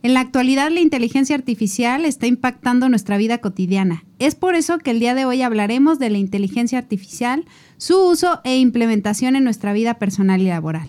En la actualidad la inteligencia artificial está impactando nuestra vida cotidiana. Es por eso que el día de hoy hablaremos de la inteligencia artificial, su uso e implementación en nuestra vida personal y laboral.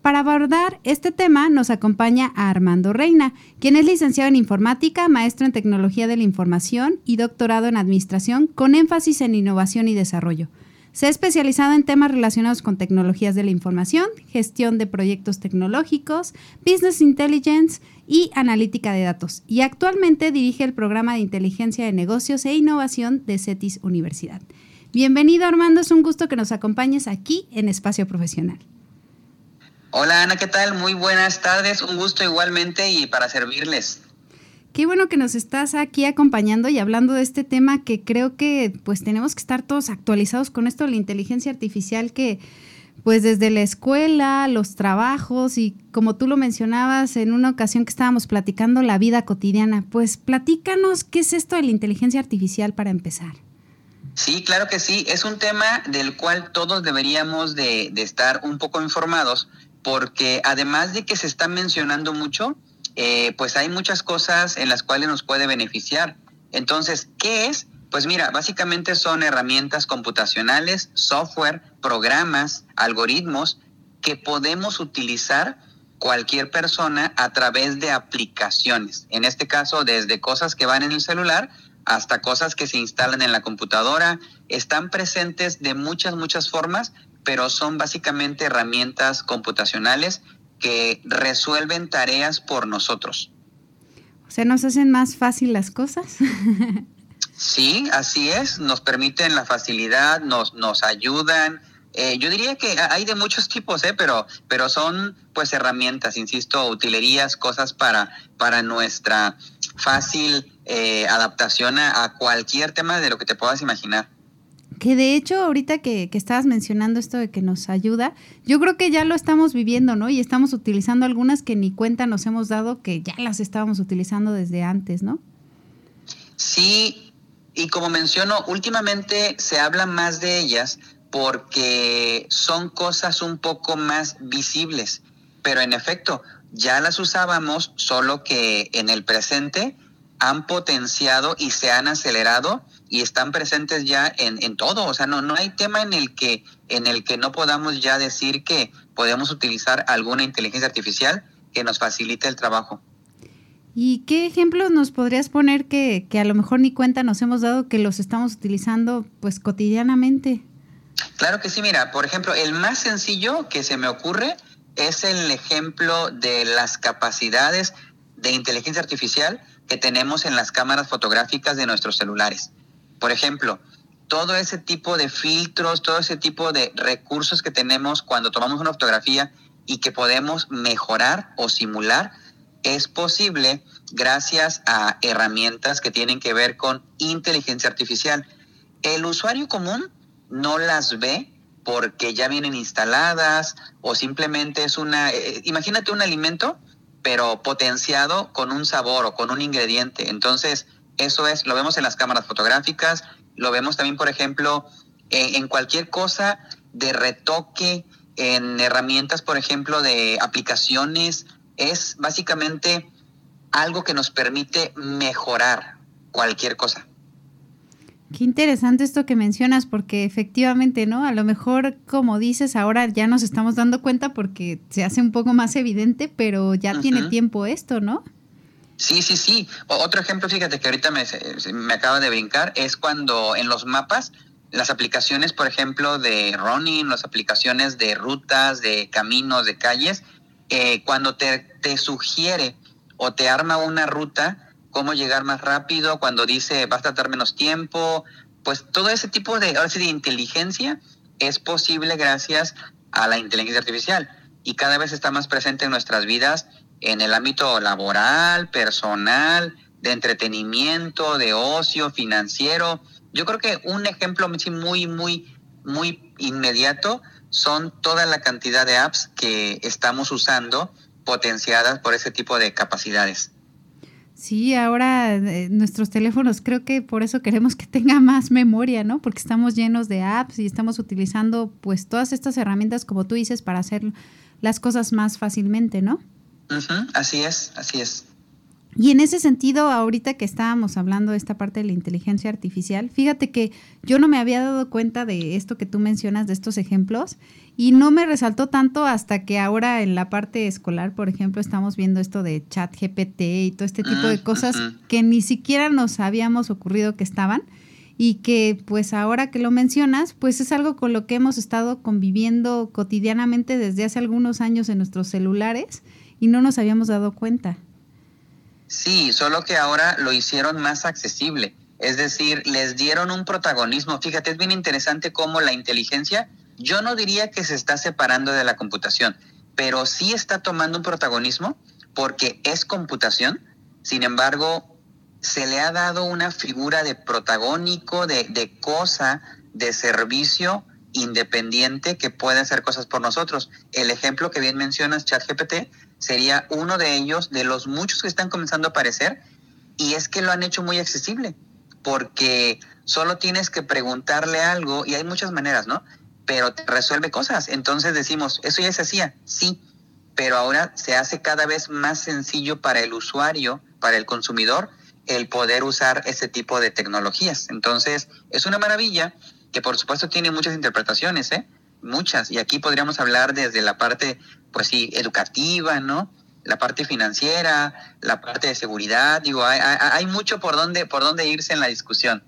Para abordar este tema nos acompaña a Armando Reina, quien es licenciado en informática, maestro en tecnología de la información y doctorado en administración con énfasis en innovación y desarrollo. Se ha especializado en temas relacionados con tecnologías de la información, gestión de proyectos tecnológicos, business intelligence y analítica de datos. Y actualmente dirige el programa de inteligencia de negocios e innovación de CETIS Universidad. Bienvenido Armando, es un gusto que nos acompañes aquí en Espacio Profesional. Hola Ana, ¿qué tal? Muy buenas tardes, un gusto igualmente y para servirles. Qué bueno que nos estás aquí acompañando y hablando de este tema que creo que pues tenemos que estar todos actualizados con esto de la inteligencia artificial que pues desde la escuela, los trabajos y como tú lo mencionabas en una ocasión que estábamos platicando la vida cotidiana, pues platícanos qué es esto de la inteligencia artificial para empezar. Sí, claro que sí, es un tema del cual todos deberíamos de, de estar un poco informados porque además de que se está mencionando mucho, eh, pues hay muchas cosas en las cuales nos puede beneficiar. Entonces, ¿qué es? Pues mira, básicamente son herramientas computacionales, software, programas, algoritmos que podemos utilizar cualquier persona a través de aplicaciones. En este caso, desde cosas que van en el celular hasta cosas que se instalan en la computadora. Están presentes de muchas, muchas formas, pero son básicamente herramientas computacionales que resuelven tareas por nosotros. O sea, ¿nos hacen más fácil las cosas? sí, así es, nos permiten la facilidad, nos, nos ayudan. Eh, yo diría que hay de muchos tipos, ¿eh? pero, pero son pues herramientas, insisto, utilerías, cosas para, para nuestra fácil eh, adaptación a cualquier tema de lo que te puedas imaginar. Que de hecho, ahorita que, estabas mencionando esto de que nos ayuda, yo creo que ya lo estamos viviendo, ¿no? Y estamos utilizando algunas que ni cuenta nos hemos dado que ya las estábamos utilizando desde antes, ¿no? Sí, y como menciono, últimamente se habla más de ellas porque son cosas un poco más visibles, pero en efecto, ya las usábamos, solo que en el presente han potenciado y se han acelerado y están presentes ya en, en, todo. O sea, no, no hay tema en el, que, en el que no podamos ya decir que podemos utilizar alguna inteligencia artificial que nos facilite el trabajo. ¿Y qué ejemplos nos podrías poner que, que a lo mejor ni cuenta nos hemos dado que los estamos utilizando pues cotidianamente? Claro que sí, mira, por ejemplo, el más sencillo que se me ocurre es el ejemplo de las capacidades de inteligencia artificial que tenemos en las cámaras fotográficas de nuestros celulares. Por ejemplo, todo ese tipo de filtros, todo ese tipo de recursos que tenemos cuando tomamos una fotografía y que podemos mejorar o simular, es posible gracias a herramientas que tienen que ver con inteligencia artificial. El usuario común no las ve porque ya vienen instaladas o simplemente es una, eh, imagínate un alimento, pero potenciado con un sabor o con un ingrediente. Entonces, eso es, lo vemos en las cámaras fotográficas, lo vemos también, por ejemplo, en, cualquier cosa de retoque, en herramientas, por ejemplo, de aplicaciones. Es básicamente algo que nos permite mejorar cualquier cosa. Qué interesante esto que mencionas, porque efectivamente, ¿no? A lo mejor, como dices, ahora ya nos estamos dando cuenta porque se hace un poco más evidente, pero ya tiene tiempo esto, ¿no? Sí, sí, sí. Otro ejemplo, fíjate que ahorita me, me acaba de brincar, es cuando en los mapas, las aplicaciones, por ejemplo, de running, las aplicaciones de rutas, de caminos, de calles, eh, cuando te, te sugiere o te arma una ruta, cómo llegar más rápido, cuando dice vas a tardar menos tiempo, pues todo ese tipo de, ahora de inteligencia es posible gracias a la inteligencia artificial y cada vez está más presente en nuestras vidas en el ámbito laboral, personal, de entretenimiento, de ocio, financiero, Yo creo que un ejemplo muy, muy, muy inmediato son toda la cantidad de apps que estamos usando potenciadas por ese tipo de capacidades. Sí, ahora eh, nuestros teléfonos creo que por eso queremos que tenga más memoria, ¿no? Porque estamos llenos de apps y estamos utilizando pues todas estas herramientas como tú dices para hacer las cosas más fácilmente, ¿no? Así es, así es. Y en ese sentido, ahorita que estábamos hablando de esta parte de la inteligencia artificial, fíjate que yo no me había dado cuenta de esto que tú mencionas, de estos ejemplos, y no me resaltó tanto hasta que ahora en la parte escolar, por ejemplo, estamos viendo esto de chat GPT y todo este tipo de cosas que ni siquiera nos habíamos ocurrido que estaban y que pues ahora que lo mencionas, pues es algo con lo que hemos estado conviviendo cotidianamente desde hace algunos años en nuestros celulares y no nos habíamos dado cuenta. Sí, solo que ahora lo hicieron más accesible. Es decir, les dieron un protagonismo. Fíjate, es bien interesante cómo la inteligencia, yo no diría que se está separando de la computación, pero sí está tomando un protagonismo porque es computación. Sin embargo, se le ha dado una figura de protagónico, de, de cosa, de servicio independiente que puede hacer cosas por nosotros. El ejemplo que bien mencionas, ChatGPT, sería uno de ellos, de los muchos que están comenzando a aparecer, y es que lo han hecho muy accesible, porque solo tienes que preguntarle algo, y hay muchas maneras, ¿no? Pero te resuelve cosas. Entonces decimos, eso ya se hacía, sí, pero ahora se hace cada vez más sencillo para el usuario, para el consumidor, el poder usar ese tipo de tecnologías. Entonces, es una maravilla que por supuesto tiene muchas interpretaciones, ¿eh? Muchas. Y aquí podríamos hablar desde la parte pues sí, educativa, ¿no? La parte financiera, la parte de seguridad, digo, hay, mucho por donde, por dónde irse en la discusión.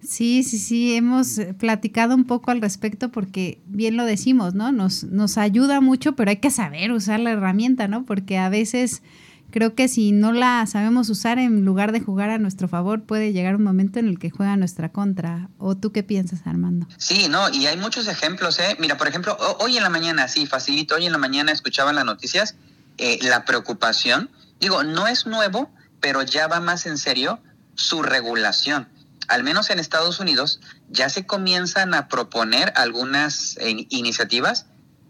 Sí, sí, sí, hemos platicado un poco al respecto porque bien lo decimos, ¿no? Nos, nos ayuda mucho, pero hay que saber usar la herramienta, ¿no? Porque a veces creo que si no la sabemos usar en lugar de jugar a nuestro favor, puede llegar un momento en el que juega a nuestra contra. ¿O tú qué piensas, Armando? Sí, no, y hay muchos ejemplos, ¿eh? Mira, por ejemplo, hoy en la mañana, sí, facilito, hoy en la mañana escuchaba las noticias, eh, la preocupación, digo, no es nuevo, pero ya va más en serio su regulación. Al menos en Estados Unidos ya se comienzan a proponer algunas eh, iniciativas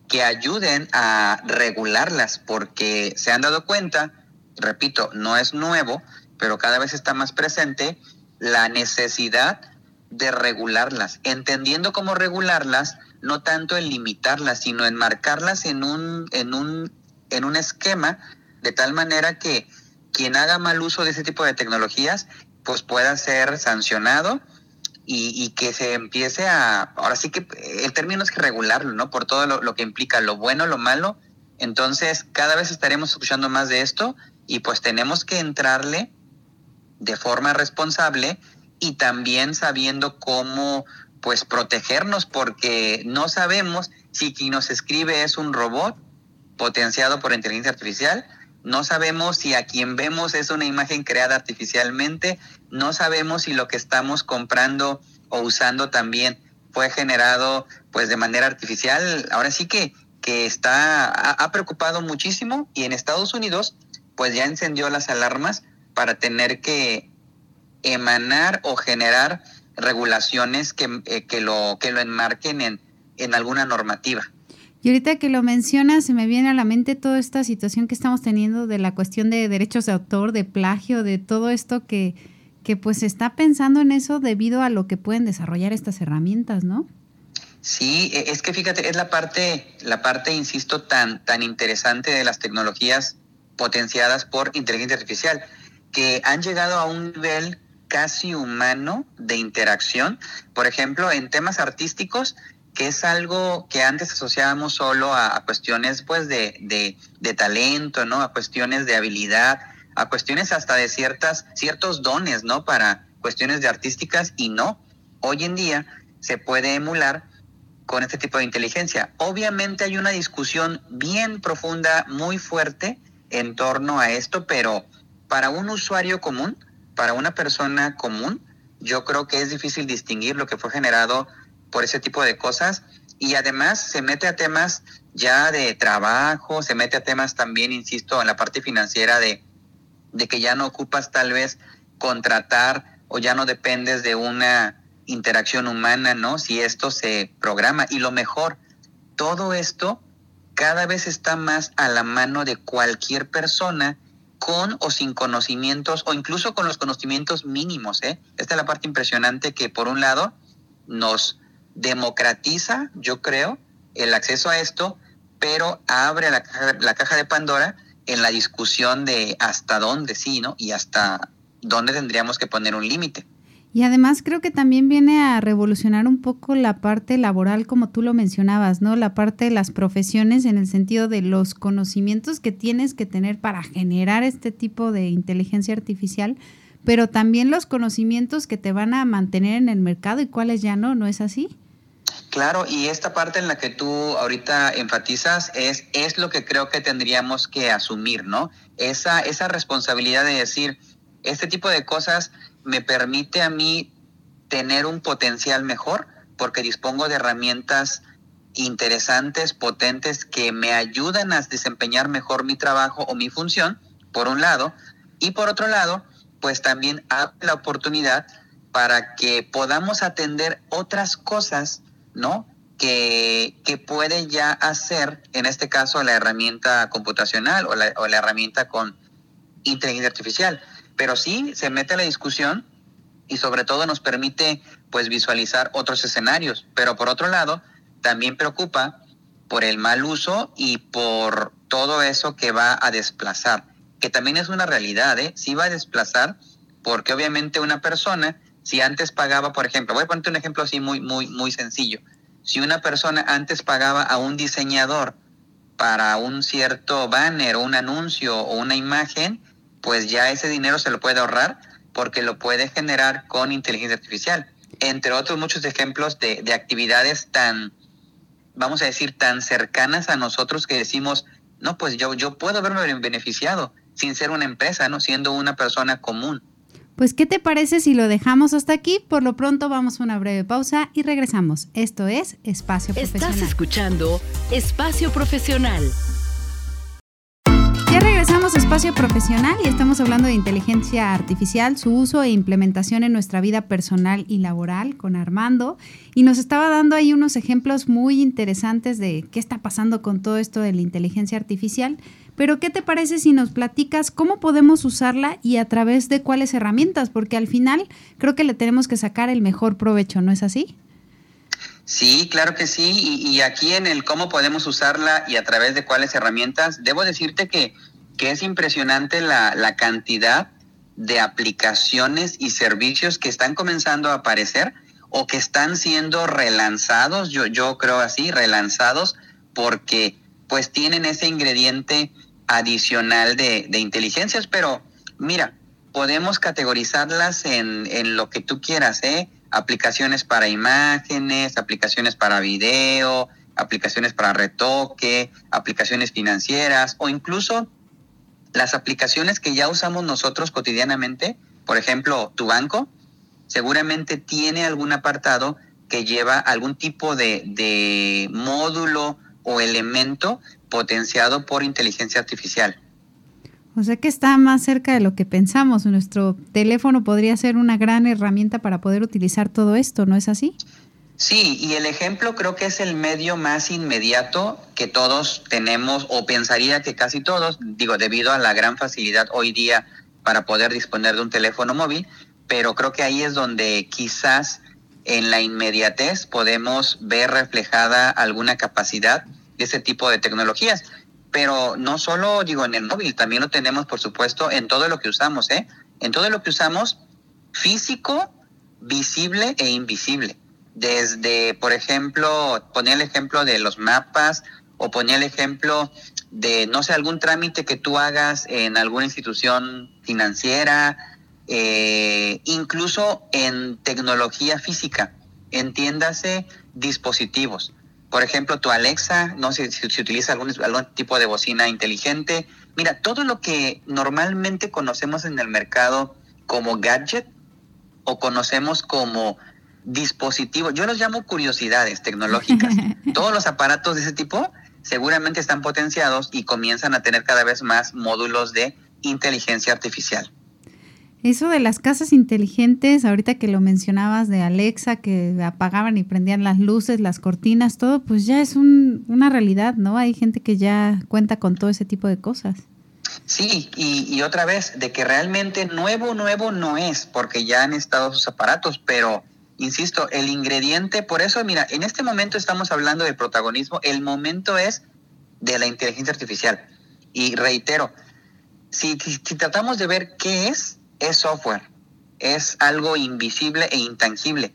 que ayuden a regularlas, porque se han dado cuenta repito, no es nuevo, pero cada vez está más presente la necesidad de regularlas, entendiendo cómo regularlas, no tanto en limitarlas, sino en marcarlas en un, en un, en un esquema de tal manera que quien haga mal uso de ese tipo de tecnologías, pues pueda ser sancionado y, y, que se empiece a, ahora sí que el término es que regularlo, ¿no? Por todo lo, lo que implica lo bueno, lo malo. Entonces, cada vez estaremos escuchando más de esto y pues tenemos que entrarle de forma responsable y también sabiendo cómo pues protegernos porque no sabemos si quien nos escribe es un robot potenciado por inteligencia artificial, no sabemos si a quien vemos es una imagen creada artificialmente, no sabemos si lo que estamos comprando o usando también fue generado pues de manera artificial. Ahora sí que, que está, ha preocupado muchísimo y en Estados Unidos pues ya encendió las alarmas para tener que emanar o generar regulaciones que, eh, que, lo, que lo enmarquen en, en alguna normativa. Y ahorita que lo mencionas, se me viene a la mente toda esta situación que estamos teniendo de la cuestión de derechos de autor, de plagio, de todo esto que, que pues se está pensando en eso debido a lo que pueden desarrollar estas herramientas, ¿no? Sí, e, es que fíjate, es la parte, la parte, insisto, tan, tan interesante de las tecnologías potenciadas por inteligencia artificial, que han llegado a un nivel casi humano de interacción, por ejemplo, en temas artísticos, que es algo que antes asociábamos solo a, cuestiones pues de, de, talento, ¿no? A cuestiones de habilidad, a cuestiones hasta de ciertas, ciertos dones, ¿no? Para cuestiones de artísticas y no. Hoy en día se puede emular con este tipo de inteligencia. Obviamente hay una discusión bien profunda, muy fuerte, en torno a esto, pero para un usuario común, para una persona común, yo creo que es difícil distinguir lo que fue generado por ese tipo de cosas y además se mete a temas ya de trabajo, se mete a temas también, insisto, en la parte financiera de, de que ya no ocupas tal vez contratar o ya no dependes de una interacción humana, ¿no? Si esto se programa. Y lo mejor, todo esto cada vez está más a la mano de cualquier persona con o sin conocimientos o incluso con los conocimientos mínimos. ¿eh? Esta es la parte impresionante que por un lado nos democratiza, yo creo, el acceso a esto, pero abre la caja, la caja de Pandora en la discusión de hasta dónde sí, ¿no? Y hasta dónde tendríamos que poner un límite. Y además creo que también viene a revolucionar un poco la parte laboral, como tú lo mencionabas, ¿no? La parte de las profesiones en el sentido de los conocimientos que tienes que tener para generar este tipo de inteligencia artificial, pero también los conocimientos que te van a mantener en el mercado y cuáles ya no, ¿no es así? Claro, y esta parte en la que tú ahorita enfatizas es, es lo que creo que tendríamos que asumir, ¿no? Esa, esa responsabilidad de decir, este tipo de cosas me permite a mí tener un potencial mejor porque dispongo de herramientas interesantes, potentes, que me ayudan a desempeñar mejor mi trabajo o mi función, por un lado, y por otro lado, pues también abre la oportunidad para que podamos atender otras cosas, ¿no? Que, que, puede ya hacer, en este caso, la herramienta computacional o la, o la herramienta con inteligencia artificial pero sí se mete a la discusión y sobre todo nos permite pues visualizar otros escenarios, pero por otro lado también preocupa por el mal uso y por todo eso que va a desplazar, que también es una realidad, ¿eh? Sí va a desplazar porque obviamente una persona, si antes pagaba, por ejemplo, voy a ponerte un ejemplo así muy, muy, muy sencillo, si una persona antes pagaba a un diseñador para un cierto banner o un anuncio o una imagen, pues ya ese dinero se lo puede ahorrar porque lo puede generar con inteligencia artificial. Entre otros muchos ejemplos de, actividades tan, vamos a decir, tan cercanas a nosotros que decimos, no, pues yo, yo puedo verme beneficiado sin ser una empresa, ¿no? Siendo una persona común. Pues, ¿qué te parece si lo dejamos hasta aquí? Por lo pronto vamos a una breve pausa y regresamos. Esto es Espacio Profesional. Estás escuchando Espacio Profesional. Ya regresamos a Espacio Profesional y estamos hablando de inteligencia artificial, su uso e implementación en nuestra vida personal y laboral con Armando. Y nos estaba dando ahí unos ejemplos muy interesantes de qué está pasando con todo esto de la inteligencia artificial. Pero ¿qué te parece si nos platicas cómo podemos usarla y a través de cuáles herramientas? Porque al final creo que le tenemos que sacar el mejor provecho, ¿no es así? Sí, claro que sí. Y, aquí en el cómo podemos usarla y a través de cuáles herramientas, debo decirte que, que es impresionante la, la cantidad de aplicaciones y servicios que están comenzando a aparecer o que están siendo relanzados, yo, yo creo así, relanzados, porque pues tienen ese ingrediente adicional de, de inteligencias, pero mira, podemos categorizarlas en, en lo que tú quieras, ¿eh? Aplicaciones para imágenes, aplicaciones para video, aplicaciones para retoque, aplicaciones financieras o incluso las aplicaciones que ya usamos nosotros cotidianamente. Por ejemplo, tu banco seguramente tiene algún apartado que lleva algún tipo de, de módulo o elemento potenciado por inteligencia artificial. O sea que está más cerca de lo que pensamos. Nuestro teléfono podría ser una gran herramienta para poder utilizar todo esto, ¿no es así? Sí, y el ejemplo creo que es el medio más inmediato que todos tenemos, o pensaría que casi todos, digo, debido a la gran facilidad hoy día para poder disponer de un teléfono móvil, pero creo que ahí es donde quizás en la inmediatez podemos ver reflejada alguna capacidad de ese tipo de tecnologías pero no solo digo en el móvil, también lo tenemos por supuesto en todo lo que usamos, ¿eh? En todo lo que usamos físico, visible e invisible. Desde, por ejemplo, ponía el ejemplo de los mapas o ponía el ejemplo de, no sé, algún trámite que tú hagas en alguna institución financiera, eh, incluso en tecnología física, entiéndase dispositivos. Por ejemplo, tu Alexa, no sé si, si utiliza algún, algún tipo de bocina inteligente. Mira, todo lo que normalmente conocemos en el mercado como gadget o conocemos como dispositivos, yo los llamo curiosidades tecnológicas. Todos los aparatos de ese tipo seguramente están potenciados y comienzan a tener cada vez más módulos de inteligencia artificial. Eso de las casas inteligentes, ahorita que lo mencionabas de Alexa, que apagaban y prendían las luces, las cortinas, todo, pues ya es una realidad, ¿no? Hay gente que ya cuenta con todo ese tipo de cosas. Sí, y, y, otra vez, de que realmente nuevo, nuevo no es, porque ya han estado sus aparatos, pero insisto, el ingrediente, por eso, mira, en este momento estamos hablando de protagonismo, el momento es de la inteligencia artificial. Y reitero, si, si, tratamos de ver qué es, es software, es algo invisible e intangible,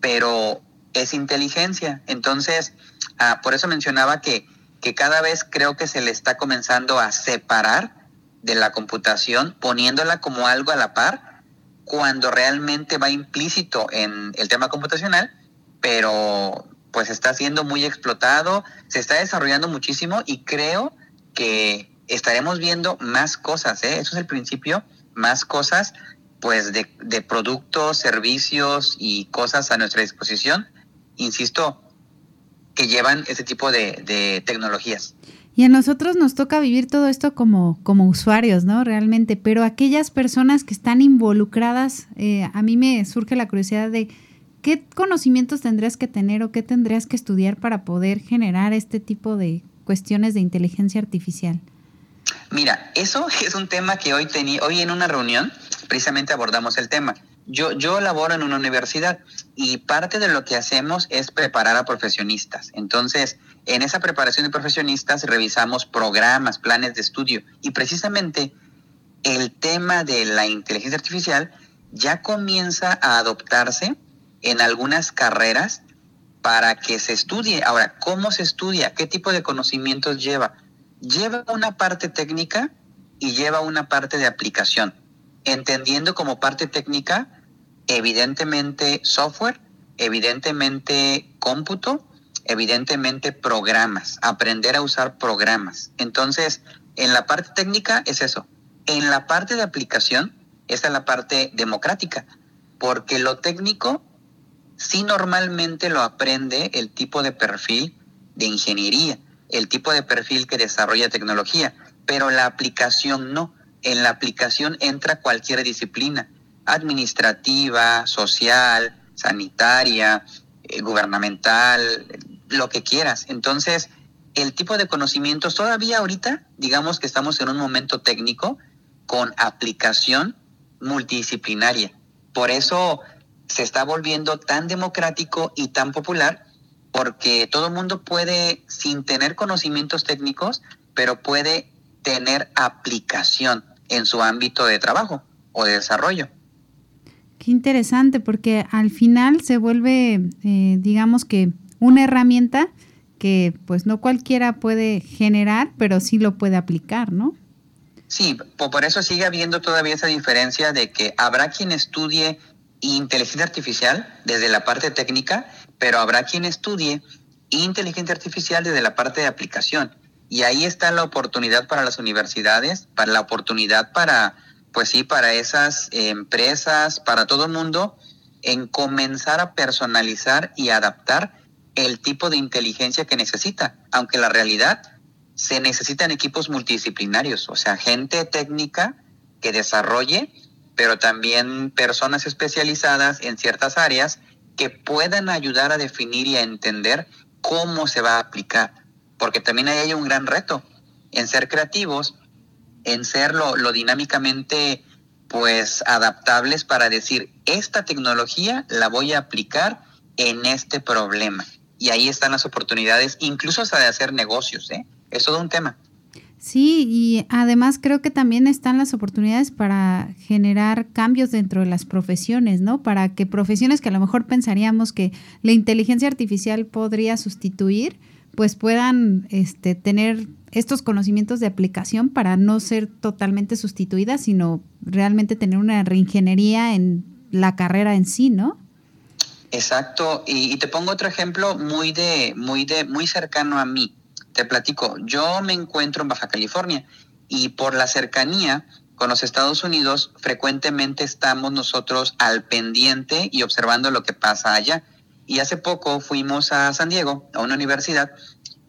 pero es inteligencia. Entonces, ah, por eso mencionaba que, que cada vez creo que se le está comenzando a separar de la computación, poniéndola como algo a la par, cuando realmente va implícito en el tema computacional, pero pues está siendo muy explotado, se está desarrollando muchísimo y creo que estaremos viendo más cosas, ¿eh? eso es el principio más cosas pues de, productos, servicios y cosas a nuestra disposición, insisto, que llevan ese tipo de, de, tecnologías. Y a nosotros nos toca vivir todo esto como, como usuarios, ¿no? Realmente, pero aquellas personas que están involucradas, eh, a mí me surge la curiosidad de qué conocimientos tendrías que tener o qué tendrías que estudiar para poder generar este tipo de cuestiones de inteligencia artificial. Mira, eso es un tema que hoy tenía, hoy en una reunión precisamente abordamos el tema. Yo, yo laboro en una universidad y parte de lo que hacemos es preparar a profesionistas. Entonces, en esa preparación de profesionistas revisamos programas, planes de estudio y precisamente el tema de la inteligencia artificial ya comienza a adoptarse en algunas carreras para que se estudie. Ahora, ¿cómo se estudia? ¿Qué tipo de conocimientos lleva? Lleva una parte técnica y lleva una parte de aplicación, entendiendo como parte técnica evidentemente software, evidentemente cómputo, evidentemente programas, aprender a usar programas. Entonces, en la parte técnica es eso. En la parte de aplicación, esta es la parte democrática, porque lo técnico sí normalmente lo aprende el tipo de perfil de ingeniería el tipo de perfil que desarrolla tecnología, pero la aplicación no. En la aplicación entra cualquier disciplina, administrativa, social, sanitaria, eh, gubernamental, lo que quieras. Entonces, el tipo de conocimientos todavía ahorita, digamos que estamos en un momento técnico con aplicación multidisciplinaria. Por eso se está volviendo tan democrático y tan popular porque todo el mundo puede, sin tener conocimientos técnicos, pero puede tener aplicación en su ámbito de trabajo o de desarrollo. Qué interesante, porque al final se vuelve, eh, digamos que, una herramienta que pues no cualquiera puede generar, pero sí lo puede aplicar, ¿no? Sí, por eso sigue habiendo todavía esa diferencia de que habrá quien estudie inteligencia artificial desde la parte técnica pero habrá quien estudie inteligencia artificial desde la parte de aplicación. Y ahí está la oportunidad para las universidades, para la oportunidad para, pues sí, para esas empresas, para todo el mundo, en comenzar a personalizar y adaptar el tipo de inteligencia que necesita, aunque la realidad se necesitan equipos multidisciplinarios, o sea, gente técnica que desarrolle, pero también personas especializadas en ciertas áreas que puedan ayudar a definir y a entender cómo se va a aplicar. Porque también ahí hay un gran reto en ser creativos, en ser lo, dinámicamente pues adaptables para decir, esta tecnología la voy a aplicar en este problema. Y ahí están las oportunidades, incluso hasta de hacer negocios, ¿eh? Es todo un tema. Sí, y además creo que también están las oportunidades para generar cambios dentro de las profesiones, ¿no? Para que profesiones que a lo mejor pensaríamos que la inteligencia artificial podría sustituir, pues puedan este, tener estos conocimientos de aplicación para no ser totalmente sustituidas, sino realmente tener una reingeniería en la carrera en sí, ¿no? Exacto, y, te pongo otro ejemplo muy de, muy de, muy cercano a mí te platico, yo me encuentro en Baja California y por la cercanía con los Estados Unidos, frecuentemente estamos nosotros al pendiente y observando lo que pasa allá. Y hace poco fuimos a San Diego, a una universidad,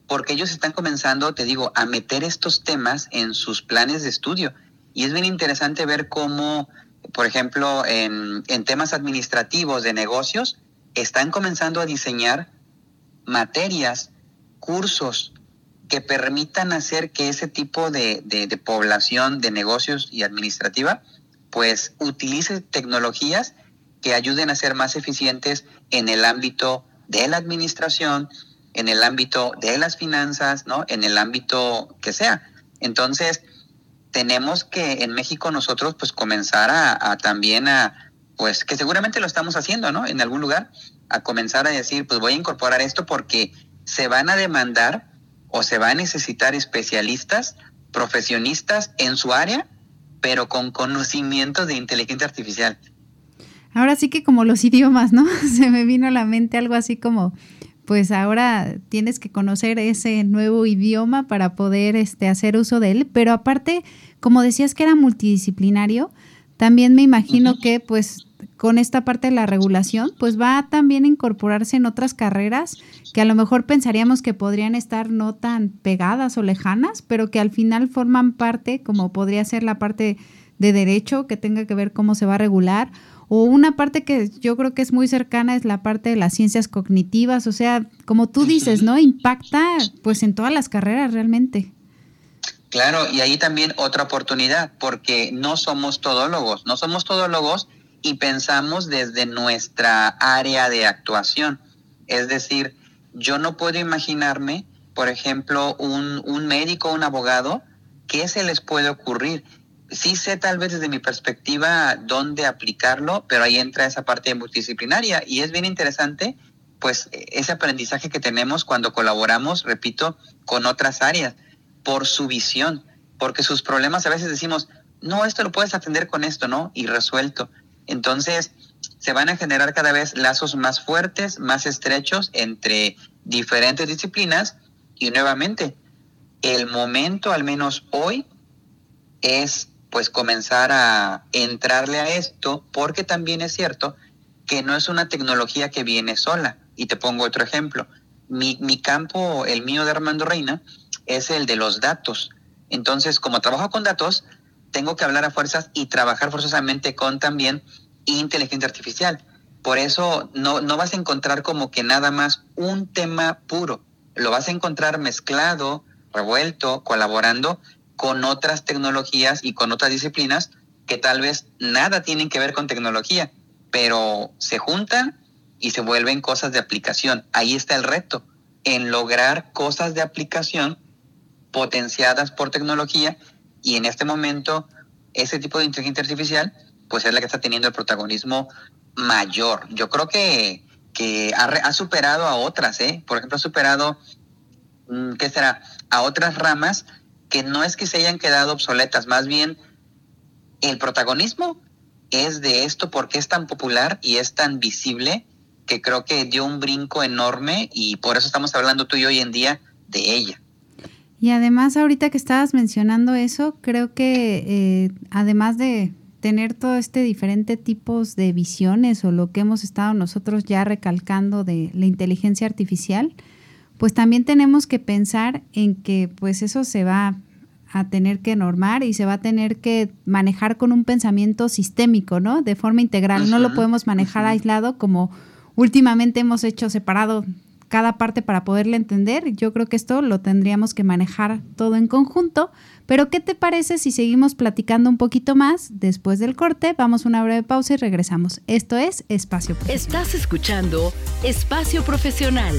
porque ellos están comenzando, te digo, a meter estos temas en sus planes de estudio. Y es bien interesante ver cómo por ejemplo, en, en temas administrativos de negocios, están comenzando a diseñar materias, cursos que permitan hacer que ese tipo de, de, población de negocios y administrativa pues utilice tecnologías que ayuden a ser más eficientes en el ámbito de la administración, en el ámbito de las finanzas, ¿no? En el ámbito que sea. Entonces, tenemos que en México nosotros pues comenzar a, a, también a, pues que seguramente lo estamos haciendo, ¿no? En algún lugar, a comenzar a decir, pues voy a incorporar esto porque se van a demandar o se va a necesitar especialistas, profesionistas en su área, pero con conocimiento de inteligencia artificial. Ahora sí que como los idiomas, ¿no? Se me vino a la mente algo así como, pues ahora tienes que conocer ese nuevo idioma para poder este, hacer uso de él, pero aparte, como decías que era multidisciplinario, también me imagino que pues con esta parte de la regulación, pues va también a incorporarse en otras carreras que a lo mejor pensaríamos que podrían estar no tan pegadas o lejanas, pero que al final forman parte, como podría ser la parte de derecho que tenga que ver cómo se va a regular, o una parte que yo creo que es muy cercana es la parte de las ciencias cognitivas, o sea, como tú dices, ¿no? Impacta pues en todas las carreras realmente. Claro, y ahí también otra oportunidad, porque no somos todólogos, no somos todólogos y pensamos desde nuestra área de actuación. Es decir, yo no puedo imaginarme, por ejemplo, un, un médico, un abogado, ¿qué se les puede ocurrir? Sí sé tal vez desde mi perspectiva dónde aplicarlo, pero ahí entra esa parte multidisciplinaria y es bien interesante pues ese aprendizaje que tenemos cuando colaboramos, repito, con otras áreas, por su visión, porque sus problemas a veces decimos, no, esto lo puedes atender con esto, ¿no? Y resuelto. Entonces, se van a generar cada vez lazos más fuertes, más estrechos entre diferentes disciplinas y nuevamente, el momento, al menos hoy, es pues comenzar a entrarle a esto, porque también es cierto que no es una tecnología que viene sola. Y te pongo otro ejemplo. Mi, mi campo, el mío de Armando Reina, es el de los datos. Entonces, como trabajo con datos, tengo que hablar a fuerzas y trabajar forzosamente con también inteligencia artificial. Por eso no, no vas a encontrar como que nada más un tema puro. Lo vas a encontrar mezclado, revuelto, colaborando con otras tecnologías y con otras disciplinas que tal vez nada tienen que ver con tecnología, pero se juntan y se vuelven cosas de aplicación. Ahí está el reto, en lograr cosas de aplicación potenciadas por tecnología y en este momento ese tipo de inteligencia artificial pues es la que está teniendo el protagonismo mayor. Yo creo que, que ha, superado a otras, ¿eh? Por ejemplo, ha superado, mm, ¿qué será? A otras ramas que no es que se hayan quedado obsoletas, más bien el protagonismo es de esto porque es tan popular y es tan visible que creo que dio un brinco enorme y por eso estamos hablando tú y hoy en día de ella. Y además, ahorita que estabas mencionando eso, creo que eh, además de tener todo este diferente tipos de visiones o lo que hemos estado nosotros ya recalcando de la inteligencia artificial, pues también tenemos que pensar en que pues eso se va a tener que normar y se va a tener que manejar con un pensamiento sistémico, ¿no? De forma integral. No lo podemos manejar aislado como últimamente hemos hecho separado cada parte para poderle entender. Yo creo que esto lo tendríamos que manejar todo en conjunto. Pero ¿qué te parece si seguimos platicando un poquito más? Después del corte, vamos a una breve pausa y regresamos. Esto es Espacio Profesional. Estás escuchando Espacio Profesional.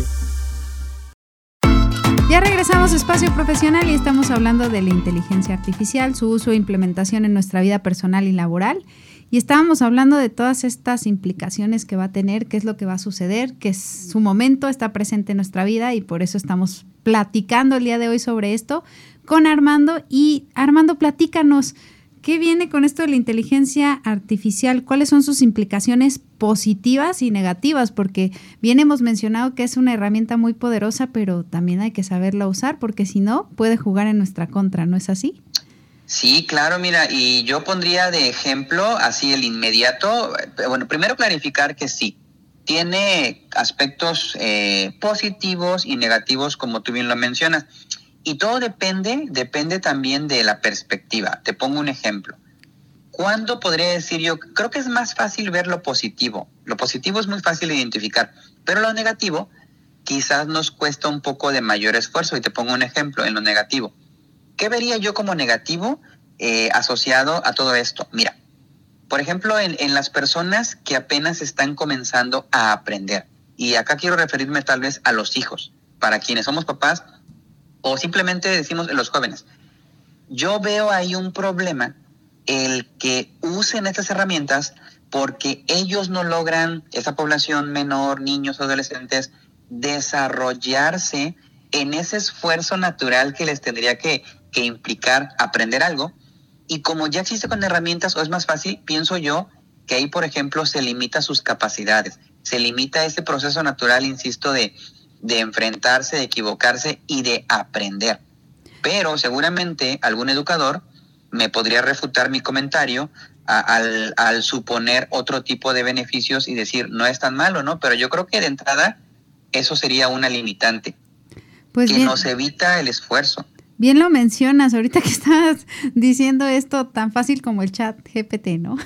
Ya regresamos a Espacio Profesional y estamos hablando de la inteligencia artificial, su uso e implementación en nuestra vida personal y laboral. Y estábamos hablando de todas estas implicaciones que va a tener, qué es lo que va a suceder, que su momento está presente en nuestra vida y por eso estamos platicando el día de hoy sobre esto con Armando. Y Armando, platícanos, ¿qué viene con esto de la inteligencia artificial? ¿Cuáles son sus implicaciones positivas y negativas? Porque bien hemos mencionado que es una herramienta muy poderosa, pero también hay que saberla usar porque si no, puede jugar en nuestra contra, ¿no es así? Sí, claro, mira, y yo pondría de ejemplo así el inmediato, eh, bueno, primero clarificar que sí, tiene aspectos eh, positivos y negativos como tú bien lo mencionas. Y todo depende, depende también de la perspectiva. Te pongo un ejemplo. ¿cuándo podría decir yo? Creo que es más fácil ver lo positivo. Lo positivo es muy fácil de identificar, pero lo negativo quizás nos cuesta un poco de mayor esfuerzo. Y te pongo un ejemplo en lo negativo. ¿Qué vería yo como negativo eh, asociado a todo esto? Mira, por ejemplo, en, en las personas que apenas están comenzando a aprender. Y acá quiero referirme tal vez a los hijos. Para quienes somos papás, o simplemente decimos los jóvenes. Yo veo ahí un problema el que usen estas herramientas porque ellos no logran, esa población menor, niños, adolescentes, desarrollarse en ese esfuerzo natural que les tendría que, que implicar aprender algo. Y como ya existe con herramientas o es más fácil, pienso yo que ahí, por ejemplo, se limita sus capacidades, se limita ese proceso natural, insisto, de, de enfrentarse, de equivocarse y de aprender. Pero seguramente algún educador me podría refutar mi comentario al, al, suponer otro tipo de beneficios y decir, no es tan malo, ¿no? Pero yo creo que de entrada eso sería una limitante pues que nos evita el esfuerzo. Bien lo mencionas, ahorita que estás diciendo esto tan fácil como el chat GPT, ¿no?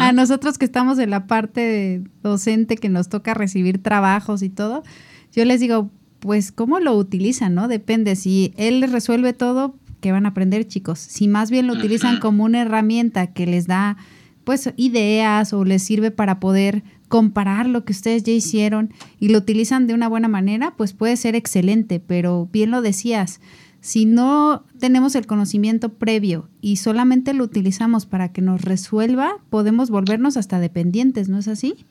A nosotros que estamos en la parte docente que nos toca recibir trabajos y todo, yo les digo, pues, ¿cómo lo utilizan, no? Depende. Si él les resuelve todo, ¿qué van a aprender, chicos? Si más bien lo utilizan como una herramienta que les da, pues, ideas o les sirve para poder comparar lo que ustedes ya hicieron y lo utilizan de una buena manera, pues puede ser excelente, pero bien lo decías, si no tenemos el conocimiento previo y solamente lo utilizamos para que nos resuelva, podemos volvernos hasta dependientes, ¿no es así?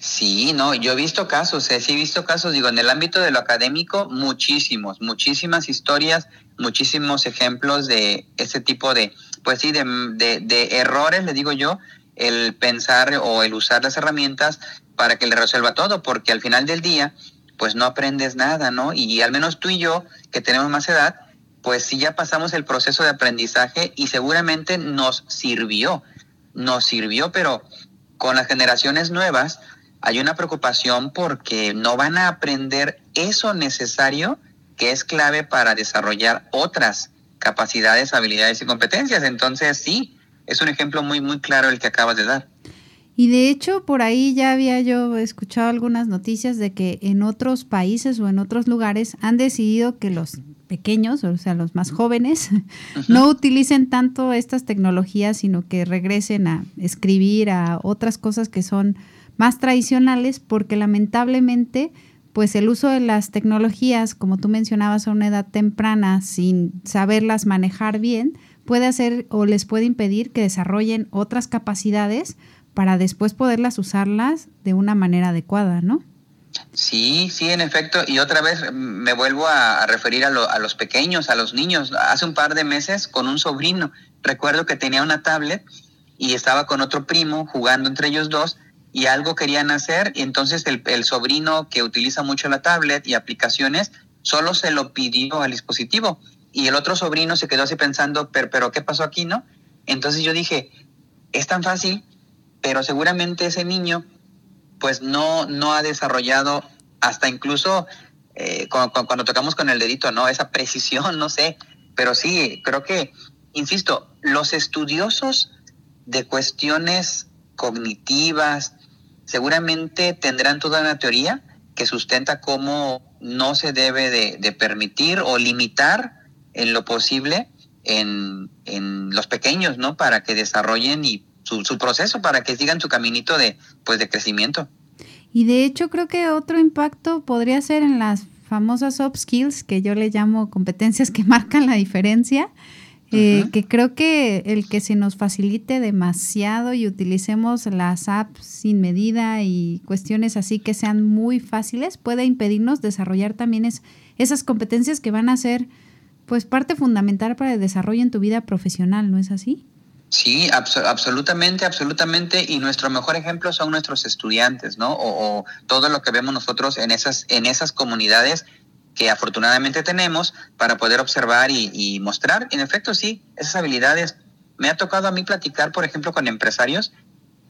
Sí, no, yo he visto casos, eh, sí he visto casos, digo, en el ámbito de lo académico, muchísimos, muchísimas historias, muchísimos ejemplos de ese tipo de, pues sí, de, de, de errores, le digo yo, el pensar o el usar las herramientas para que le resuelva todo, porque al final del día, pues no aprendes nada, ¿no? Y al menos tú y yo, que tenemos más edad, pues sí ya pasamos el proceso de aprendizaje y seguramente nos sirvió, nos sirvió, pero con las generaciones nuevas hay una preocupación porque no van a aprender eso necesario que es clave para desarrollar otras capacidades, habilidades y competencias. Entonces, sí, es un ejemplo muy, muy claro el que acabas de dar. Y de hecho, por ahí ya había yo escuchado algunas noticias de que en otros países o en otros lugares han decidido que los pequeños, o sea, los más jóvenes, no utilicen tanto estas tecnologías, sino que regresen a escribir, a otras cosas que son más tradicionales, porque lamentablemente, pues el uso de las tecnologías, como tú mencionabas, a una edad temprana, sin saberlas manejar bien, puede hacer o les puede impedir que desarrollen otras capacidades para después poderlas usarlas de una manera adecuada, ¿no? Sí, sí, en efecto. Y otra vez me vuelvo a, referir a, los pequeños, a los niños. Hace un par de meses con un sobrino, recuerdo que tenía una tablet y estaba con otro primo jugando entre ellos dos y algo querían hacer y entonces el, el sobrino que utiliza mucho la tablet y aplicaciones solo se lo pidió al dispositivo y el otro sobrino se quedó así pensando, pero, pero ¿qué pasó aquí, no? Entonces yo dije, es tan fácil, pero seguramente ese niño pues no, no ha desarrollado hasta incluso eh, cuando, tocamos con el dedito, ¿no? Esa precisión, no sé. Pero sí, creo que, insisto, los estudiosos de cuestiones cognitivas seguramente tendrán toda una teoría que sustenta cómo no se debe de, permitir o limitar en lo posible en, en, los pequeños, ¿no? Para que desarrollen y su, su proceso para que sigan su caminito de, pues, de crecimiento. Y de hecho creo que otro impacto podría ser en las famosas soft skills, que yo le llamo competencias que marcan la diferencia, eh, que creo que el que se nos facilite demasiado y utilicemos las apps sin medida y cuestiones así que sean muy fáciles puede impedirnos desarrollar también es, esas competencias que van a ser pues parte fundamental para el desarrollo en tu vida profesional, ¿no es así? Sí, absolutamente, absolutamente. Y nuestro mejor ejemplo son nuestros estudiantes, ¿no? O, todo lo que vemos nosotros en esas, en esas comunidades que afortunadamente tenemos para poder observar y, y, mostrar. En efecto, sí, esas habilidades. Me ha tocado a mí platicar, por ejemplo, con empresarios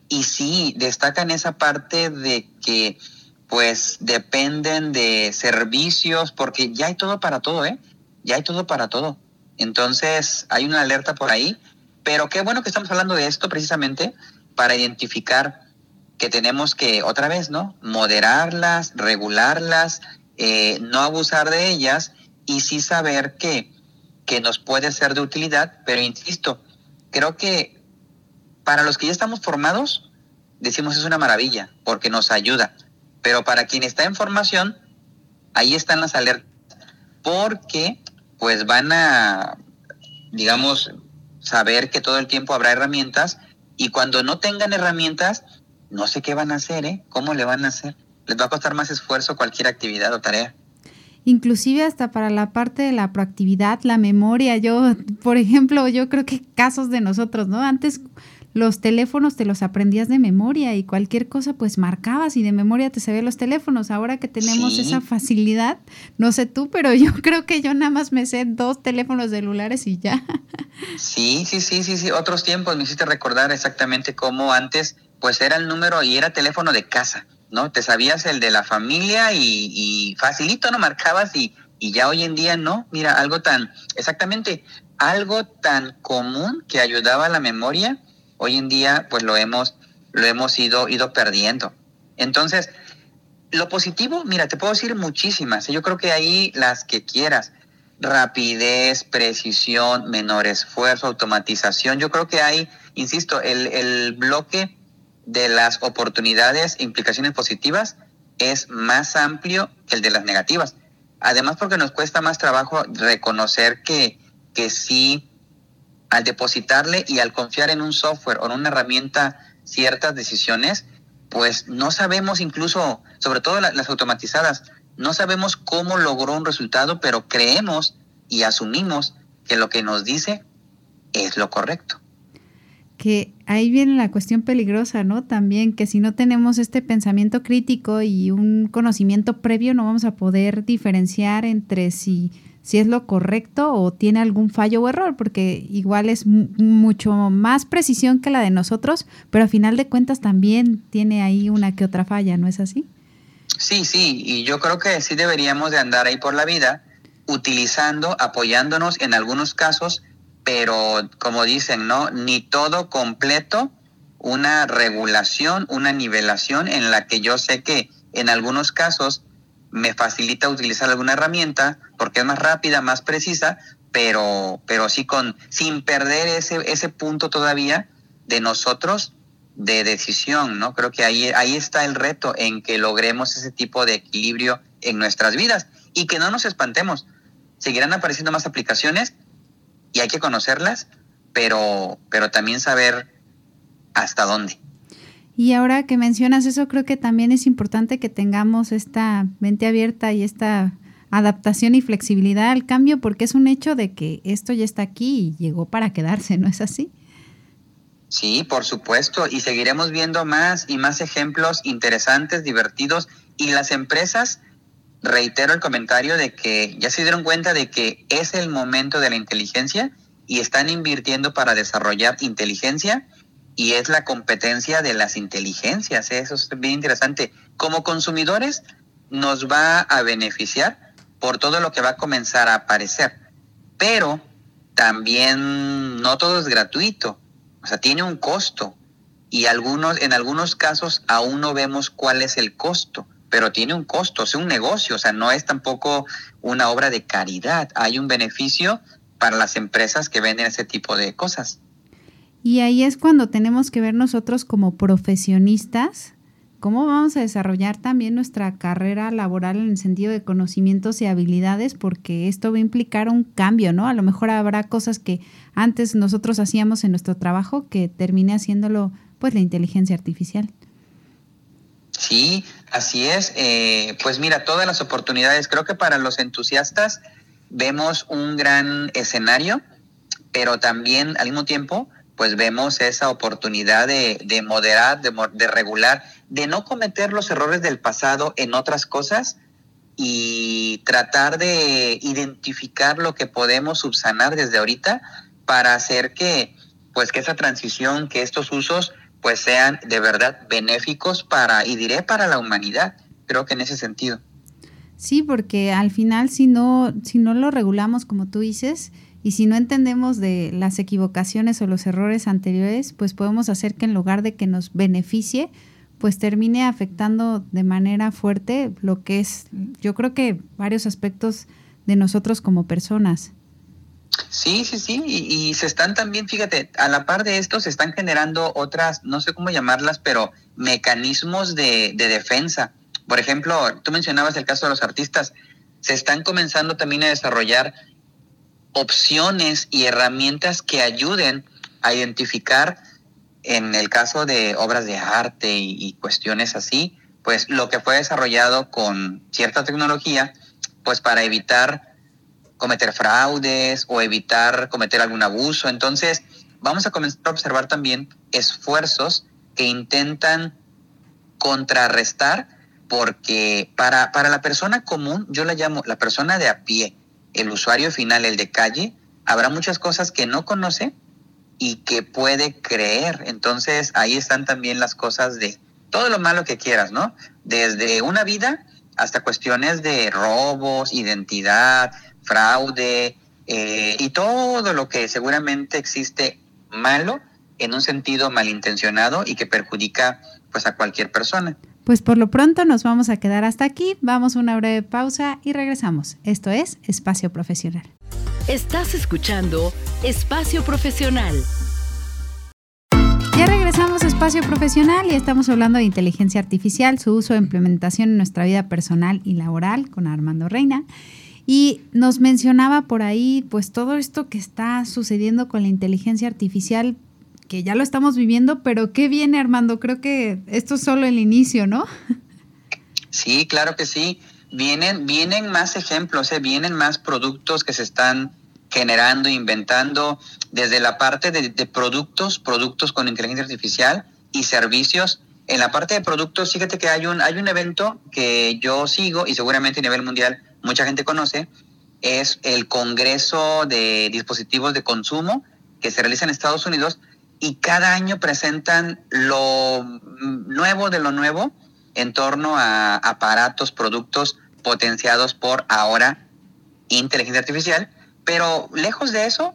y sí, destacan esa parte de que pues dependen de servicios porque ya hay todo para todo, ¿eh? Ya hay todo para todo. Entonces, hay una alerta por ahí Pero qué bueno que estamos hablando de esto precisamente para identificar que tenemos que, otra vez, ¿no? Moderarlas, regularlas, eh, no abusar de ellas y sí saber que, que nos puede ser de utilidad, pero insisto, creo que para los que ya estamos formados, decimos es una maravilla, porque nos ayuda, pero para quien está en formación, ahí están las alertas, porque pues van a, digamos, saber que todo el tiempo habrá herramientas y cuando no tengan herramientas, no sé qué van a hacer, ¿eh? ¿Cómo le van a hacer? Les va a costar más esfuerzo cualquier actividad o tarea. Inclusive hasta para la parte de la proactividad, la memoria. Yo, por ejemplo, yo creo que casos de nosotros, ¿no? Antes los teléfonos te los aprendías de memoria y cualquier cosa pues marcabas y de memoria te sabían los teléfonos. Ahora que tenemos esa facilidad, no sé tú, pero yo creo que yo nada más me sé dos teléfonos celulares y ya. Sí, sí, sí, sí, sí. Otros tiempos me hiciste recordar exactamente cómo antes pues era el número y era teléfono de casa, ¿no? Te sabías el de la familia y, y facilito, ¿no? Marcabas y, y ya hoy en día no. Mira, algo tan, exactamente, algo tan común que ayudaba a la memoria hoy en día pues lo hemos, lo hemos ido, ido perdiendo. Entonces, lo positivo, mira, te puedo decir muchísimas. Yo creo que ahí las que quieras. Rapidez, precisión, menor esfuerzo, automatización. Yo creo que hay, insisto, el, el bloque de las oportunidades implicaciones positivas es más amplio que el de las negativas. Además, porque nos cuesta más trabajo reconocer que, que sí al depositarle y al confiar en un software o en una herramienta ciertas decisiones, pues no sabemos incluso, sobre todo las automatizadas, no sabemos cómo logró un resultado, pero creemos y asumimos que lo que nos dice es lo correcto. Que ahí viene la cuestión peligrosa, ¿no? También que si no tenemos este pensamiento crítico y un conocimiento previo, no vamos a poder diferenciar entre si si es lo correcto o tiene algún fallo o error, porque igual es mucho más precisión que la de nosotros, pero a final de cuentas también tiene ahí una que otra falla, ¿no es así? Sí, sí, y yo creo que sí deberíamos de andar ahí por la vida utilizando, apoyándonos en algunos casos, pero como dicen, ¿no? Ni todo completo, una regulación, una nivelación en la que yo sé que en algunos casos me facilita utilizar alguna herramienta porque es más rápida, más precisa, pero, pero sí con, sin perder ese, ese punto todavía de nosotros de decisión, ¿no? Creo que ahí, ahí está el reto en que logremos ese tipo de equilibrio en nuestras vidas y que no nos espantemos. Seguirán apareciendo más aplicaciones y hay que conocerlas, pero, pero también saber hasta dónde. Y ahora que mencionas eso, creo que también es importante que tengamos esta mente abierta y esta adaptación y flexibilidad al cambio, porque es un hecho de que esto ya está aquí y llegó para quedarse, ¿no es así? Sí, por supuesto, y seguiremos viendo más y más ejemplos interesantes, divertidos, y las empresas, reitero el comentario de que ya se dieron cuenta de que es el momento de la inteligencia y están invirtiendo para desarrollar inteligencia y es la competencia de las inteligencias. ¿eh? Eso es bien interesante. Como consumidores nos va a beneficiar por todo lo que va a comenzar a aparecer, pero también no todo es gratuito, o sea, tiene un costo y algunos, en algunos casos aún no vemos cuál es el costo, pero tiene un costo, es un negocio, o sea, no es tampoco una obra de caridad, hay un beneficio para las empresas que venden ese tipo de cosas. Y ahí es cuando tenemos que ver nosotros como profesionistas cómo vamos a desarrollar también nuestra carrera laboral en el sentido de conocimientos y habilidades, porque esto va a implicar un cambio, ¿no? A lo mejor habrá cosas que antes nosotros hacíamos en nuestro trabajo que termine haciéndolo pues la inteligencia artificial. Sí, así es. Eh, pues mira, todas las oportunidades, creo que para los entusiastas vemos un gran escenario, pero también al mismo tiempo pues vemos esa oportunidad de, de moderar, de, de, regular, de no cometer los errores del pasado en otras cosas y tratar de identificar lo que podemos subsanar desde ahorita para hacer que pues que esa transición, que estos usos pues sean de verdad benéficos para y diré para la humanidad. Creo que en ese sentido. Sí, porque al final si no si no lo regulamos como tú dices, Y si no entendemos de las equivocaciones o los errores anteriores, pues podemos hacer que en lugar de que nos beneficie, pues termine afectando de manera fuerte lo que es, yo creo que varios aspectos de nosotros como personas. Sí, sí, sí, y, se están también, fíjate, a la par de esto se están generando otras, no sé cómo llamarlas, pero mecanismos de, de defensa. Por ejemplo, tú mencionabas el caso de los artistas, se están comenzando también a desarrollar opciones y herramientas que ayuden a identificar, en el caso de obras de arte y, cuestiones así, pues lo que fue desarrollado con cierta tecnología, pues para evitar cometer fraudes o evitar cometer algún abuso. Entonces, vamos a comenzar a observar también esfuerzos que intentan contrarrestar, porque para, para la persona común, yo la llamo la persona de a pie, el usuario final, el de calle, habrá muchas cosas que no conoce y que puede creer. Entonces, ahí están también las cosas de todo lo malo que quieras, ¿no? Desde una vida hasta cuestiones de robos, identidad, fraude eh, y todo lo que seguramente existe malo en un sentido malintencionado y que perjudica pues a cualquier persona. Pues por lo pronto nos vamos a quedar hasta aquí, vamos a una breve pausa y regresamos. Esto es Espacio Profesional. Estás escuchando Espacio Profesional. Ya regresamos a Espacio Profesional y estamos hablando de inteligencia artificial, su uso e implementación en nuestra vida personal y laboral con Armando Reina. Y nos mencionaba por ahí, pues todo esto que está sucediendo con la inteligencia artificial, que ya lo estamos viviendo, pero ¿qué viene Armando? Creo que esto es solo el inicio, ¿no? Sí, claro que sí. Vienen, vienen más ejemplos, ¿eh? vienen más productos que se están generando, inventando, desde la parte de, de productos, productos con inteligencia artificial y servicios. En la parte de productos, fíjate que hay un, hay un evento que yo sigo y seguramente a nivel mundial mucha gente conoce, es el Congreso de Dispositivos de Consumo que se realiza en Estados Unidos y cada año presentan lo nuevo de lo nuevo en torno a aparatos, productos potenciados por ahora inteligencia artificial, pero lejos de eso,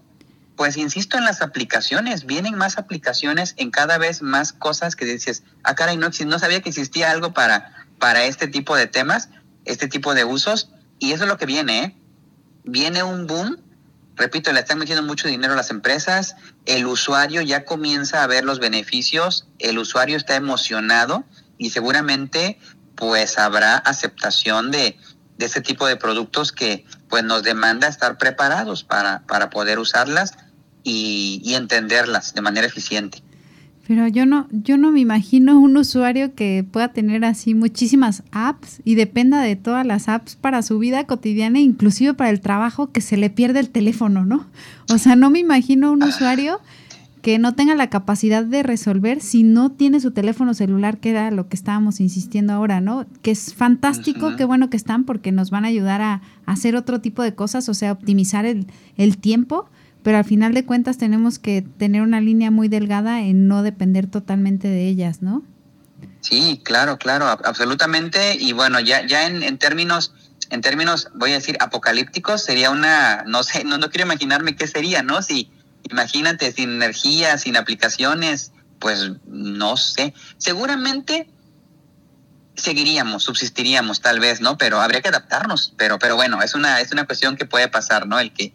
pues insisto en las aplicaciones, vienen más aplicaciones en cada vez más cosas que dices, ah, caray, no, no sabía que existía algo para, para este tipo de temas, este tipo de usos, y eso es lo que viene, ¿eh? Viene un boom, repito, le están metiendo mucho dinero a las empresas, el usuario ya comienza a ver los beneficios, el usuario está emocionado y seguramente pues habrá aceptación de, de ese tipo de productos que pues nos demanda estar preparados para, para poder usarlas y, y entenderlas de manera eficiente. Pero yo no, yo no me imagino un usuario que pueda tener así muchísimas apps y dependa de todas las apps para su vida cotidiana, inclusive para el trabajo, que se le pierde el teléfono, ¿no? O sea, no me imagino un usuario que no tenga la capacidad de resolver si no tiene su teléfono celular, que era lo que estábamos insistiendo ahora, ¿no? Que es fantástico, qué bueno que están porque nos van a ayudar a, hacer otro tipo de cosas, o sea, optimizar el, el tiempo pero al final de cuentas tenemos que tener una línea muy delgada en no depender totalmente de ellas, ¿no? Sí, claro, claro, absolutamente. Y bueno, ya, ya en, en términos, en términos, voy a decir, apocalípticos, sería una, no sé, no, no quiero imaginarme qué sería, ¿no? Si, imagínate, sin energía, sin aplicaciones, pues no sé. Seguramente seguiríamos, subsistiríamos tal vez, ¿no? Pero habría que adaptarnos. Pero, pero bueno, es una, es una cuestión que puede pasar, ¿no? El que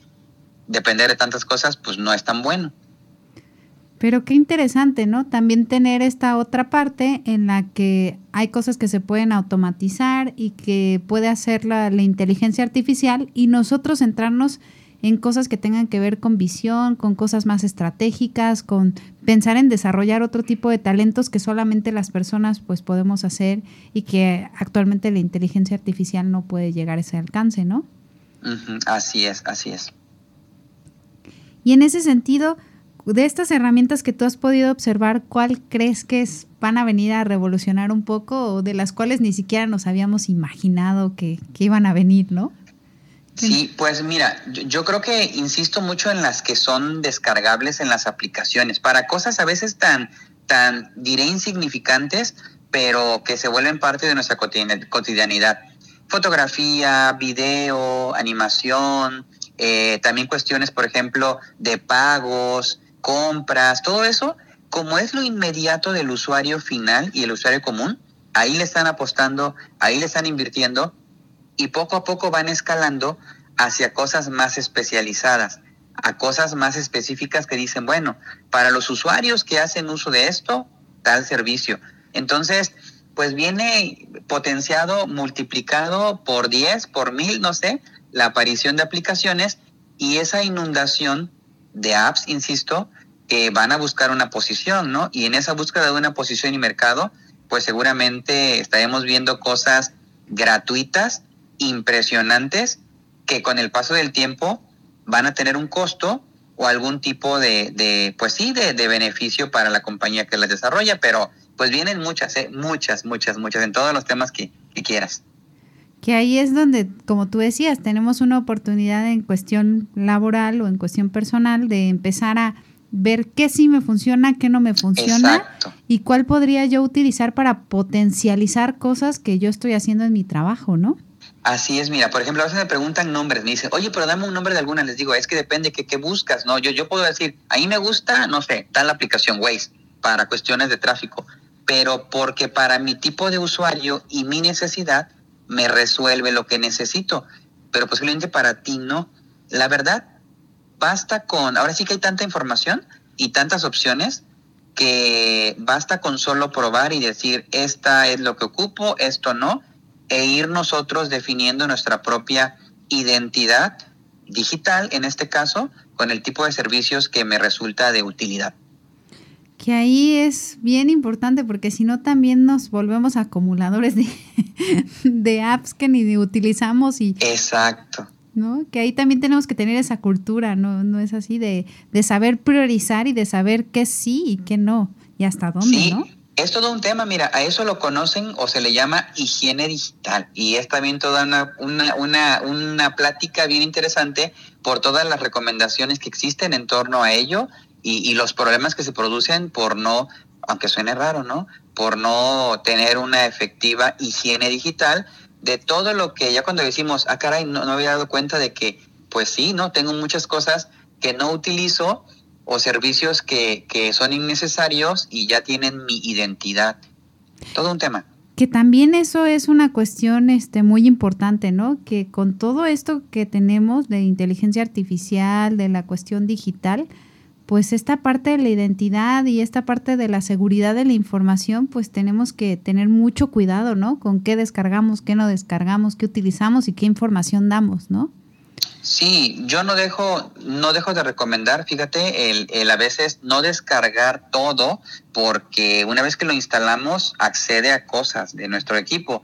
depender de tantas cosas, pues no es tan bueno. Pero qué interesante, ¿no? También tener esta otra parte en la que hay cosas que se pueden automatizar y que puede hacer la, la, inteligencia artificial y nosotros centrarnos en cosas que tengan que ver con visión, con cosas más estratégicas, con pensar en desarrollar otro tipo de talentos que solamente las personas pues podemos hacer y que actualmente la inteligencia artificial no puede llegar a ese alcance, ¿no? Uh -huh. Así es, así es. Y en ese sentido, de estas herramientas que tú has podido observar, ¿cuál crees que es, van a venir a revolucionar un poco o de las cuales ni siquiera nos habíamos imaginado que, que iban a venir, ¿no? Sí, pues mira, yo, yo, creo que insisto mucho en las que son descargables en las aplicaciones, para cosas a veces tan, tan, diré, insignificantes, pero que se vuelven parte de nuestra cotidianidad. Fotografía, video, animación, eh, también cuestiones, por ejemplo, de pagos, compras, todo eso, como es lo inmediato del usuario final y el usuario común, ahí le están apostando, ahí le están invirtiendo y poco a poco van escalando hacia cosas más especializadas, a cosas más específicas que dicen, bueno, para los usuarios que hacen uso de esto, tal servicio. Entonces, pues viene potenciado, multiplicado por 10, por mil, no sé, la aparición de aplicaciones y esa inundación de apps, insisto, que van a buscar una posición, ¿no? Y en esa búsqueda de una posición y mercado, pues seguramente estaremos viendo cosas gratuitas, impresionantes, que con el paso del tiempo van a tener un costo o algún tipo de, pues sí, de, beneficio para la compañía que las desarrolla, pero pues vienen muchas, ¿eh? muchas, muchas, muchas, en todos los temas que quieras. Que ahí es donde, como tú decías, tenemos una oportunidad en cuestión laboral o en cuestión personal de empezar a ver qué sí me funciona, qué no me funciona Exacto. y cuál podría yo utilizar para potencializar cosas que yo estoy haciendo en mi trabajo, ¿no? Así es, mira, por ejemplo, a veces me preguntan nombres, me dicen, oye, pero dame un nombre de alguna, les digo, es que depende que qué buscas, ¿no? Yo, yo puedo decir, a mí me gusta, no sé, tal aplicación Waze para cuestiones de tráfico, pero porque para mi tipo de usuario y mi necesidad me resuelve lo que necesito, pero posiblemente para ti no. La verdad, basta con, ahora sí que hay tanta información y tantas opciones que basta con solo probar y decir, esta es lo que ocupo, esto no, e ir nosotros definiendo nuestra propia identidad digital, en este caso, con el tipo de servicios que me resulta de utilidad. Que ahí es bien importante porque si no también nos volvemos acumuladores de, de apps que ni utilizamos y... Exacto. ¿no? Que ahí también tenemos que tener esa cultura, ¿no? No es así de, de saber priorizar y de saber qué sí y qué no y hasta dónde, Sí, ¿no? es todo un tema, mira, a eso lo conocen o se le llama higiene digital y es también toda una, una, una, una plática bien interesante por todas las recomendaciones que existen en torno a ello y, y los problemas que se producen por no, aunque suene raro, ¿no? Por no tener una efectiva higiene digital de todo lo que ya cuando decimos, ah, caray, no, no había dado cuenta de que, pues sí, ¿no? Tengo muchas cosas que no utilizo o servicios que, que son innecesarios y ya tienen mi identidad. Todo un tema. Que también eso es una cuestión este, muy importante, ¿no? Que con todo esto que tenemos de inteligencia artificial, de la cuestión digital, pues esta parte de la identidad y esta parte de la seguridad de la información, pues tenemos que tener mucho cuidado, ¿no? Con qué descargamos, qué no descargamos, qué utilizamos y qué información damos, ¿no? Sí, yo no dejo, no dejo de recomendar, fíjate, el, el, a veces no descargar todo, porque una vez que lo instalamos, accede a cosas de nuestro equipo.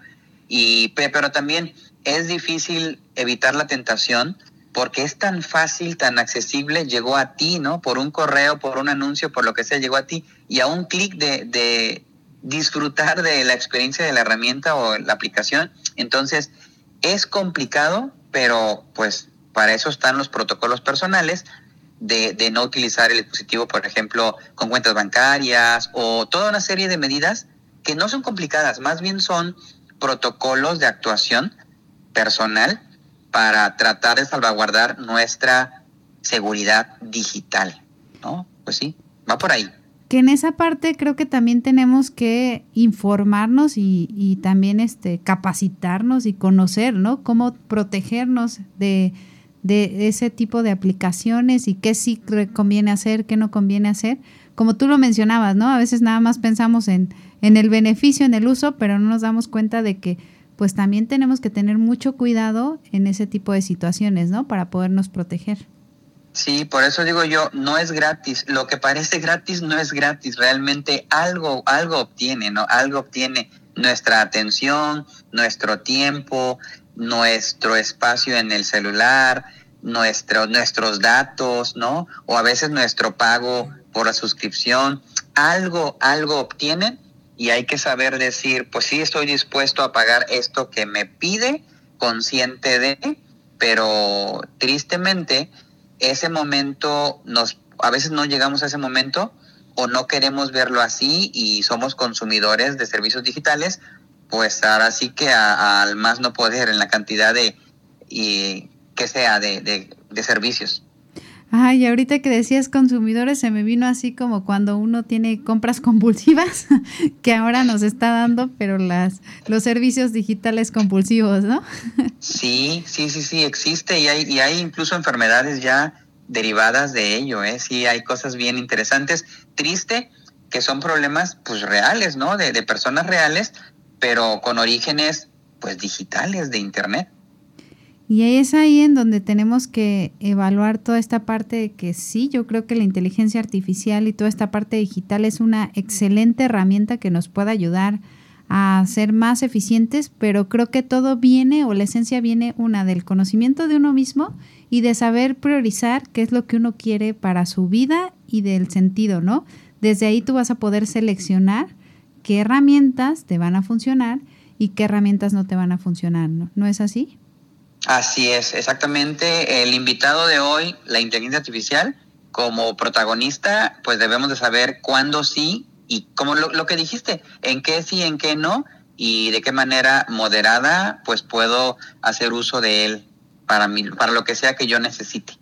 Y, pero también es difícil evitar la tentación porque es tan fácil, tan accesible, llegó a ti, ¿no? Por un correo, por un anuncio, por lo que sea, llegó a ti. Y a un clic de, de disfrutar de la experiencia de la herramienta o la aplicación. Entonces, es complicado, pero pues para eso están los protocolos personales de, de, no utilizar el dispositivo, por ejemplo, con cuentas bancarias o toda una serie de medidas que no son complicadas, más bien son protocolos de actuación personal para tratar de salvaguardar nuestra seguridad digital, ¿no? Pues sí, va por ahí. Que en esa parte creo que también tenemos que informarnos y, también este, capacitarnos y conocer, ¿no? Cómo protegernos de, de ese tipo de aplicaciones y qué sí conviene hacer, qué no conviene hacer. Como tú lo mencionabas, ¿no? A veces nada más pensamos en, en el beneficio, en el uso, pero no nos damos cuenta de que pues también tenemos que tener mucho cuidado en ese tipo de situaciones, ¿no? Para podernos proteger. Sí, por eso digo yo, no es gratis. Lo que parece gratis no es gratis. Realmente algo, algo obtiene, ¿no? Algo obtiene nuestra atención, nuestro tiempo, nuestro espacio en el celular, nuestro, nuestros datos, ¿no? O a veces nuestro pago por la suscripción. Algo, algo obtienen y hay que saber decir, pues sí estoy dispuesto a pagar esto que me pide, consciente de, pero tristemente ese momento nos a veces no llegamos a ese momento o no queremos verlo así y somos consumidores de servicios digitales, pues ahora sí que al más no poder en la cantidad de y que sea de, de servicios. Ay, ahorita que decías consumidores, se me vino así como cuando uno tiene compras compulsivas, que ahora nos está dando, pero las, los servicios digitales compulsivos, ¿no? Sí, sí, sí, sí, existe y hay, y hay incluso enfermedades ya derivadas de ello, ¿eh? Sí, hay cosas bien interesantes. Triste que son problemas, pues, reales, ¿no? De, de personas reales, pero con orígenes, pues, digitales de Internet. Y es ahí en donde tenemos que evaluar toda esta parte de que sí, yo creo que la inteligencia artificial y toda esta parte digital es una excelente herramienta que nos puede ayudar a ser más eficientes, pero creo que todo viene o la esencia viene una del conocimiento de uno mismo y de saber priorizar qué es lo que uno quiere para su vida y del sentido, ¿no? Desde ahí tú vas a poder seleccionar qué herramientas te van a funcionar y qué herramientas no te van a funcionar, ¿no? ¿No es así? Así es, exactamente. El invitado de hoy, la inteligencia artificial, como protagonista, pues debemos de saber cuándo sí y como lo, que dijiste, en qué sí, en qué no y de qué manera moderada, pues puedo hacer uso de él para mí, para lo que sea que yo necesite.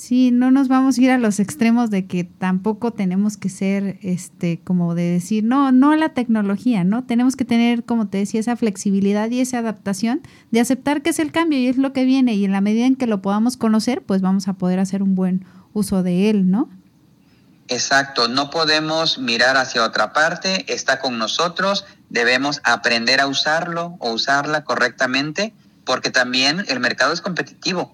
Sí, no nos vamos a ir a los extremos de que tampoco tenemos que ser, este, como de decir, no, no la tecnología, ¿no? Tenemos que tener, como te decía, esa flexibilidad y esa adaptación de aceptar que es el cambio y es lo que viene y en la medida en que lo podamos conocer, pues vamos a poder hacer un buen uso de él, ¿no? Exacto, no podemos mirar hacia otra parte, está con nosotros, debemos aprender a usarlo o usarla correctamente, porque también el mercado es competitivo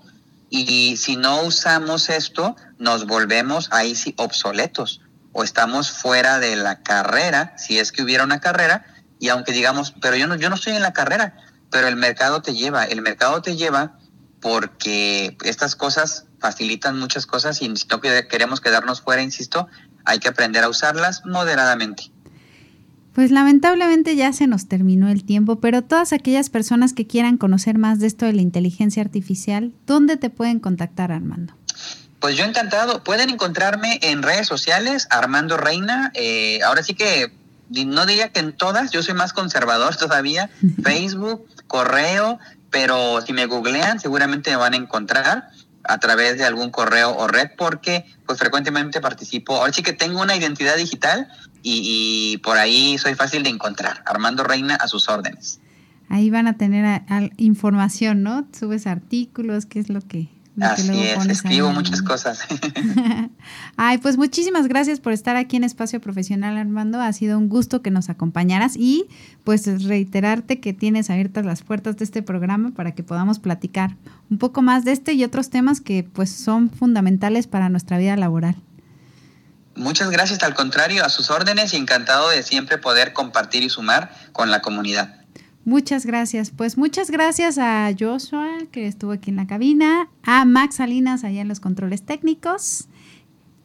y si no usamos esto, nos volvemos ahí sí obsoletos o estamos fuera de la carrera, si es que hubiera una carrera, y aunque digamos, pero yo no, yo no estoy en la carrera, pero el mercado te lleva, el mercado te lleva porque estas cosas facilitan muchas cosas y si no queremos quedarnos fuera, insisto, hay que aprender a usarlas moderadamente. Pues lamentablemente ya se nos terminó el tiempo, pero todas aquellas personas que quieran conocer más de esto de la inteligencia artificial, ¿dónde te pueden contactar, Armando? Pues yo encantado. Pueden encontrarme en redes sociales, Armando Reina. Eh, ahora sí que no diría que en todas, yo soy más conservador todavía. Facebook, correo, pero si me googlean seguramente me van a encontrar a través de algún correo o red porque pues frecuentemente participo. Ahora sí que tengo una identidad digital y, por ahí soy fácil de encontrar. Armando Reina a sus órdenes. Ahí van a tener información, ¿no? Subes artículos, qué es lo que... Así es, escribo muchas cosas. Ay, pues muchísimas gracias por estar aquí en Espacio Profesional, Armando. Ha sido un gusto que nos acompañaras y pues reiterarte que tienes abiertas las puertas de este programa para que podamos platicar un poco más de este y otros temas que pues son fundamentales para nuestra vida laboral. Muchas gracias, al contrario, a sus órdenes y encantado de siempre poder compartir y sumar con la comunidad. Muchas gracias. Pues muchas gracias a Joshua, que estuvo aquí en la cabina, a Max Salinas, allá en los controles técnicos.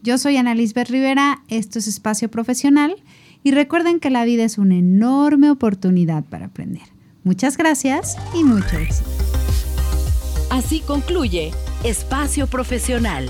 Yo soy Ana Lisbeth Rivera, esto es Espacio Profesional y recuerden que la vida es una enorme oportunidad para aprender. Muchas gracias y mucho éxito. Así concluye Espacio Profesional